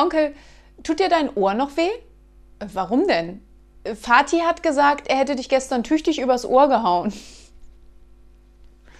Onkel, tut dir dein Ohr noch weh? Äh, warum denn? Äh, Fatih hat gesagt, er hätte dich gestern tüchtig übers Ohr gehauen.